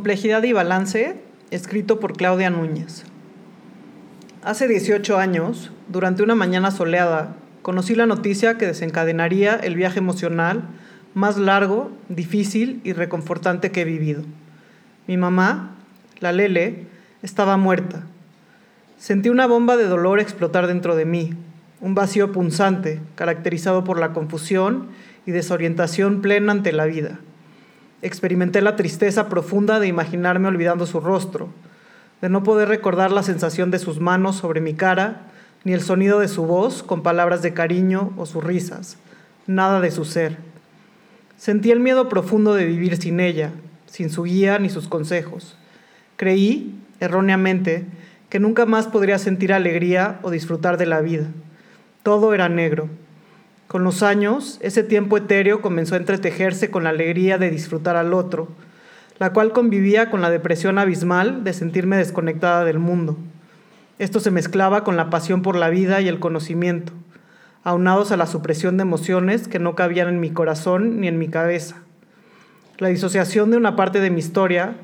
Complejidad y Balance, escrito por Claudia Núñez. Hace 18 años, durante una mañana soleada, conocí la noticia que desencadenaría el viaje emocional más largo, difícil y reconfortante que he vivido. Mi mamá, la Lele, estaba muerta. Sentí una bomba de dolor explotar dentro de mí, un vacío punzante, caracterizado por la confusión y desorientación plena ante la vida. Experimenté la tristeza profunda de imaginarme olvidando su rostro, de no poder recordar la sensación de sus manos sobre mi cara, ni el sonido de su voz con palabras de cariño o sus risas, nada de su ser. Sentí el miedo profundo de vivir sin ella, sin su guía ni sus consejos. Creí, erróneamente, que nunca más podría sentir alegría o disfrutar de la vida. Todo era negro, con los años, ese tiempo etéreo comenzó a entretejerse con la alegría de disfrutar al otro, la cual convivía con la depresión abismal de sentirme desconectada del mundo. Esto se mezclaba con la pasión por la vida y el conocimiento, aunados a la supresión de emociones que no cabían en mi corazón ni en mi cabeza. La disociación de una parte de mi historia,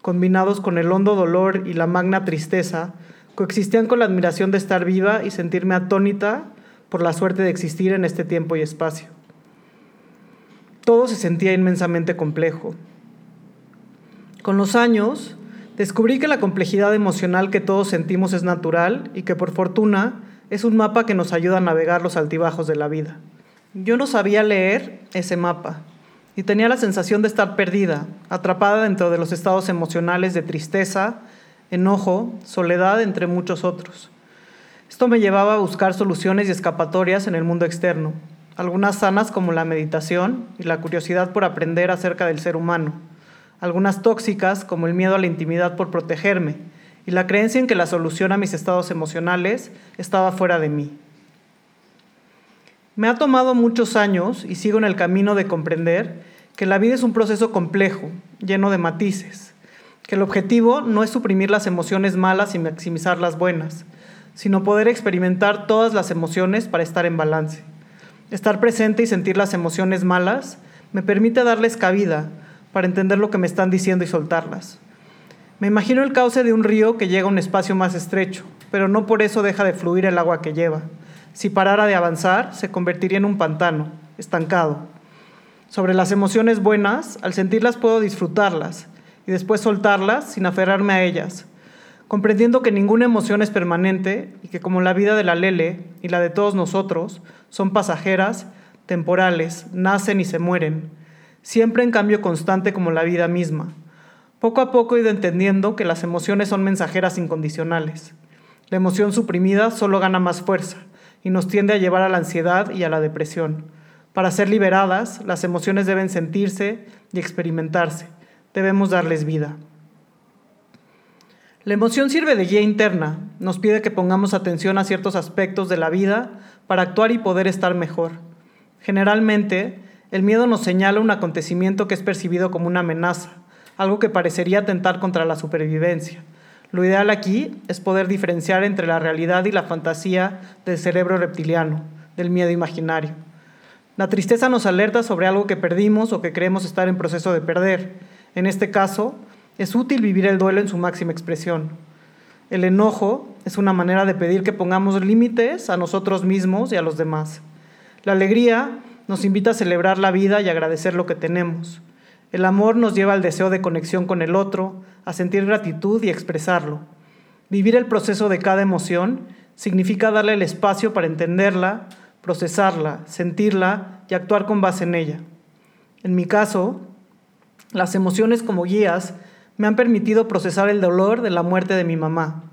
combinados con el hondo dolor y la magna tristeza, coexistían con la admiración de estar viva y sentirme atónita por la suerte de existir en este tiempo y espacio. Todo se sentía inmensamente complejo. Con los años, descubrí que la complejidad emocional que todos sentimos es natural y que por fortuna es un mapa que nos ayuda a navegar los altibajos de la vida. Yo no sabía leer ese mapa y tenía la sensación de estar perdida, atrapada dentro de los estados emocionales de tristeza, enojo, soledad, entre muchos otros. Esto me llevaba a buscar soluciones y escapatorias en el mundo externo, algunas sanas como la meditación y la curiosidad por aprender acerca del ser humano, algunas tóxicas como el miedo a la intimidad por protegerme y la creencia en que la solución a mis estados emocionales estaba fuera de mí. Me ha tomado muchos años y sigo en el camino de comprender que la vida es un proceso complejo, lleno de matices, que el objetivo no es suprimir las emociones malas y maximizar las buenas, sino poder experimentar todas las emociones para estar en balance. Estar presente y sentir las emociones malas me permite darles cabida para entender lo que me están diciendo y soltarlas. Me imagino el cauce de un río que llega a un espacio más estrecho, pero no por eso deja de fluir el agua que lleva. Si parara de avanzar, se convertiría en un pantano, estancado. Sobre las emociones buenas, al sentirlas puedo disfrutarlas y después soltarlas sin aferrarme a ellas, comprendiendo que ninguna emoción es permanente y que como la vida de la Lele y la de todos nosotros son pasajeras, temporales, nacen y se mueren, siempre en cambio constante como la vida misma. Poco a poco he ido entendiendo que las emociones son mensajeras incondicionales. La emoción suprimida solo gana más fuerza y nos tiende a llevar a la ansiedad y a la depresión. Para ser liberadas, las emociones deben sentirse y experimentarse. Debemos darles vida. La emoción sirve de guía interna, nos pide que pongamos atención a ciertos aspectos de la vida para actuar y poder estar mejor. Generalmente, el miedo nos señala un acontecimiento que es percibido como una amenaza, algo que parecería atentar contra la supervivencia. Lo ideal aquí es poder diferenciar entre la realidad y la fantasía del cerebro reptiliano, del miedo imaginario. La tristeza nos alerta sobre algo que perdimos o que creemos estar en proceso de perder. En este caso, es útil vivir el duelo en su máxima expresión. El enojo es una manera de pedir que pongamos límites a nosotros mismos y a los demás. La alegría nos invita a celebrar la vida y agradecer lo que tenemos. El amor nos lleva al deseo de conexión con el otro, a sentir gratitud y expresarlo. Vivir el proceso de cada emoción significa darle el espacio para entenderla, procesarla, sentirla y actuar con base en ella. En mi caso, las emociones como guías me han permitido procesar el dolor de la muerte de mi mamá.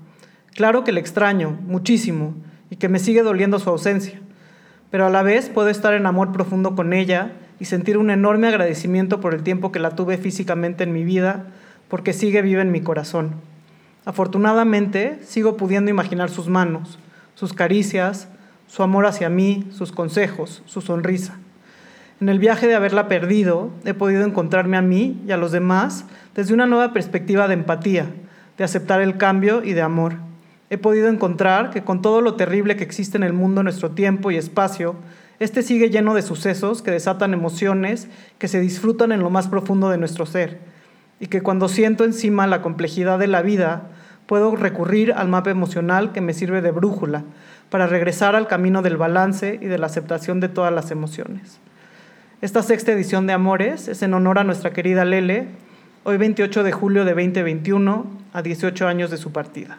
Claro que le extraño muchísimo y que me sigue doliendo su ausencia, pero a la vez puedo estar en amor profundo con ella y sentir un enorme agradecimiento por el tiempo que la tuve físicamente en mi vida, porque sigue viva en mi corazón. Afortunadamente, sigo pudiendo imaginar sus manos, sus caricias, su amor hacia mí, sus consejos, su sonrisa. En el viaje de haberla perdido, he podido encontrarme a mí y a los demás desde una nueva perspectiva de empatía, de aceptar el cambio y de amor. He podido encontrar que con todo lo terrible que existe en el mundo, nuestro tiempo y espacio, este sigue lleno de sucesos que desatan emociones que se disfrutan en lo más profundo de nuestro ser, y que cuando siento encima la complejidad de la vida, puedo recurrir al mapa emocional que me sirve de brújula para regresar al camino del balance y de la aceptación de todas las emociones. Esta sexta edición de Amores es en honor a nuestra querida Lele, hoy 28 de julio de 2021, a 18 años de su partida.